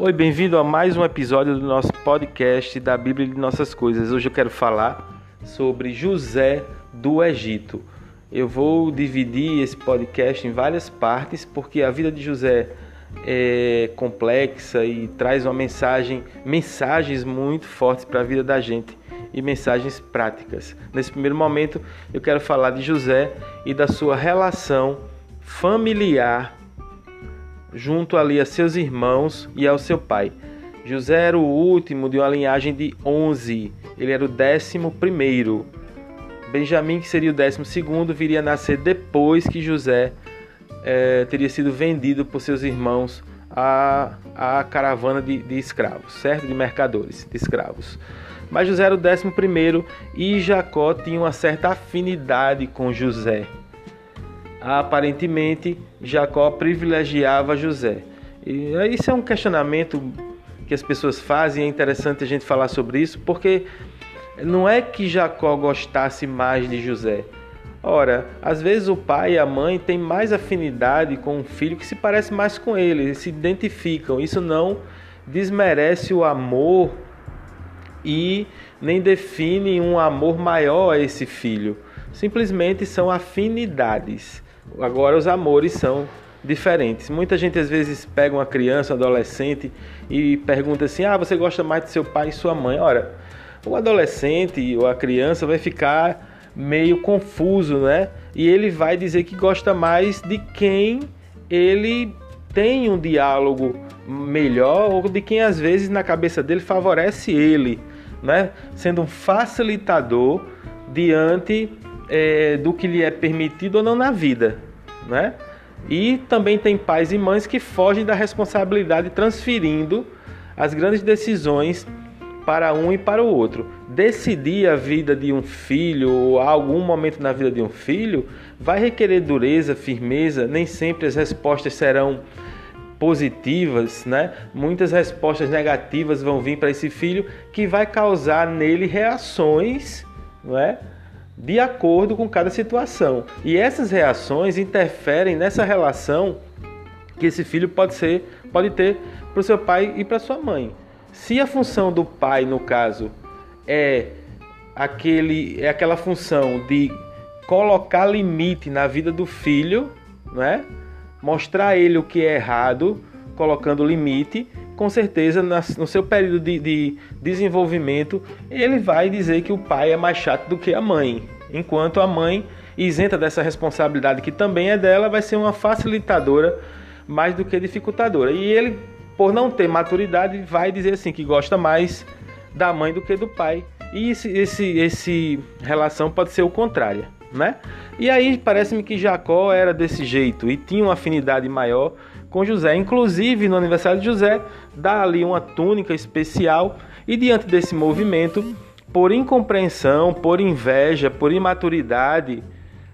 Oi, bem-vindo a mais um episódio do nosso podcast da Bíblia de Nossas Coisas. Hoje eu quero falar sobre José do Egito. Eu vou dividir esse podcast em várias partes porque a vida de José é complexa e traz uma mensagem, mensagens muito fortes para a vida da gente e mensagens práticas. Nesse primeiro momento, eu quero falar de José e da sua relação familiar junto ali a seus irmãos e ao seu pai. José era o último de uma linhagem de 11, ele era o décimo primeiro. Benjamim, que seria o décimo segundo, viria a nascer depois que José é, teria sido vendido por seus irmãos à, à caravana de, de escravos, certo? De mercadores, de escravos. Mas José era o décimo primeiro e Jacó tinha uma certa afinidade com José aparentemente Jacó privilegiava José. E isso é um questionamento que as pessoas fazem, é interessante a gente falar sobre isso, porque não é que Jacó gostasse mais de José. Ora, às vezes o pai e a mãe têm mais afinidade com um filho que se parece mais com ele, eles se identificam. Isso não desmerece o amor e nem define um amor maior a esse filho. Simplesmente são afinidades. Agora os amores são diferentes. Muita gente às vezes pega uma criança, um adolescente e pergunta assim: "Ah, você gosta mais de seu pai e sua mãe?". Ora, o adolescente ou a criança vai ficar meio confuso, né? E ele vai dizer que gosta mais de quem ele tem um diálogo melhor ou de quem às vezes na cabeça dele favorece ele, né? Sendo um facilitador diante é, do que lhe é permitido ou não na vida, né? E também tem pais e mães que fogem da responsabilidade transferindo as grandes decisões para um e para o outro. Decidir a vida de um filho ou algum momento na vida de um filho vai requerer dureza, firmeza, nem sempre as respostas serão positivas, né? Muitas respostas negativas vão vir para esse filho que vai causar nele reações, não é? De acordo com cada situação. E essas reações interferem nessa relação que esse filho pode ser, pode ter para o seu pai e para sua mãe. Se a função do pai, no caso, é aquele é aquela função de colocar limite na vida do filho, né? Mostrar a ele o que é errado, colocando limite, com certeza no seu período de, de desenvolvimento ele vai dizer que o pai é mais chato do que a mãe, enquanto a mãe, isenta dessa responsabilidade que também é dela, vai ser uma facilitadora mais do que dificultadora. E ele, por não ter maturidade, vai dizer assim que gosta mais da mãe do que do pai. E esse, esse, esse relação pode ser o contrário, né? E aí parece-me que Jacó era desse jeito e tinha uma afinidade maior com José. Inclusive, no aniversário de José, dá ali uma túnica especial e diante desse movimento, por incompreensão, por inveja, por imaturidade,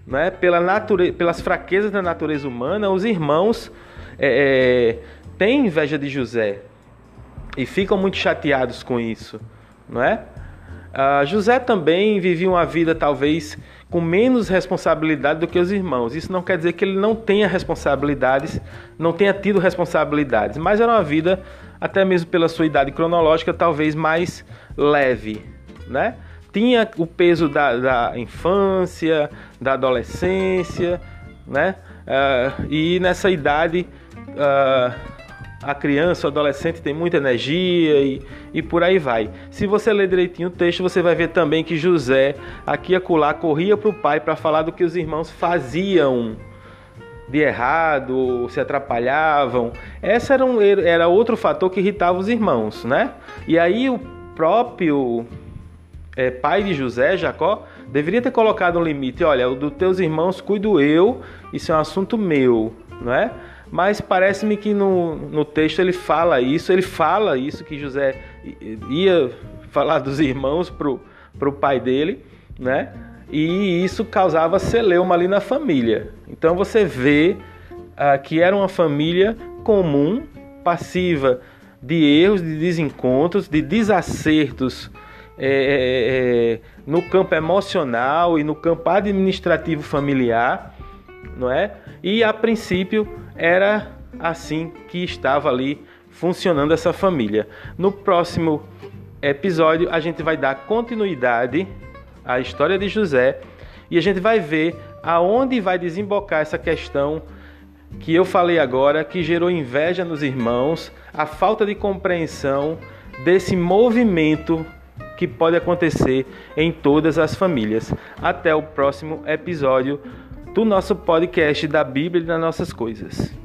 né, pela nature... pelas fraquezas da natureza humana, os irmãos é, é, têm inveja de José e ficam muito chateados com isso, não é? Ah, José também vivia uma vida talvez com menos responsabilidade do que os irmãos. Isso não quer dizer que ele não tenha responsabilidades, não tenha tido responsabilidades, mas era uma vida, até mesmo pela sua idade cronológica, talvez mais leve, né? Tinha o peso da, da infância, da adolescência, né? Uh, e nessa idade uh, a criança, o adolescente tem muita energia e, e por aí vai. Se você ler direitinho o texto, você vai ver também que José, aqui e acolá, corria para o pai para falar do que os irmãos faziam de errado, se atrapalhavam. Esse era, um, era outro fator que irritava os irmãos, né? E aí o próprio é, pai de José, Jacó, deveria ter colocado um limite. Olha, o dos teus irmãos cuido eu, isso é um assunto meu, não é? Mas parece-me que no, no texto ele fala isso, ele fala isso, que José ia falar dos irmãos pro, pro pai dele, né? E isso causava celeuma ali na família. Então você vê ah, que era uma família comum, passiva de erros, de desencontros, de desacertos é, é, é no campo emocional e no campo administrativo familiar, não é? E a princípio era assim que estava ali funcionando essa família. No próximo episódio, a gente vai dar continuidade à história de José e a gente vai ver aonde vai desembocar essa questão que eu falei agora, que gerou inveja nos irmãos, a falta de compreensão desse movimento que pode acontecer em todas as famílias. Até o próximo episódio do nosso podcast da Bíblia e das nossas coisas.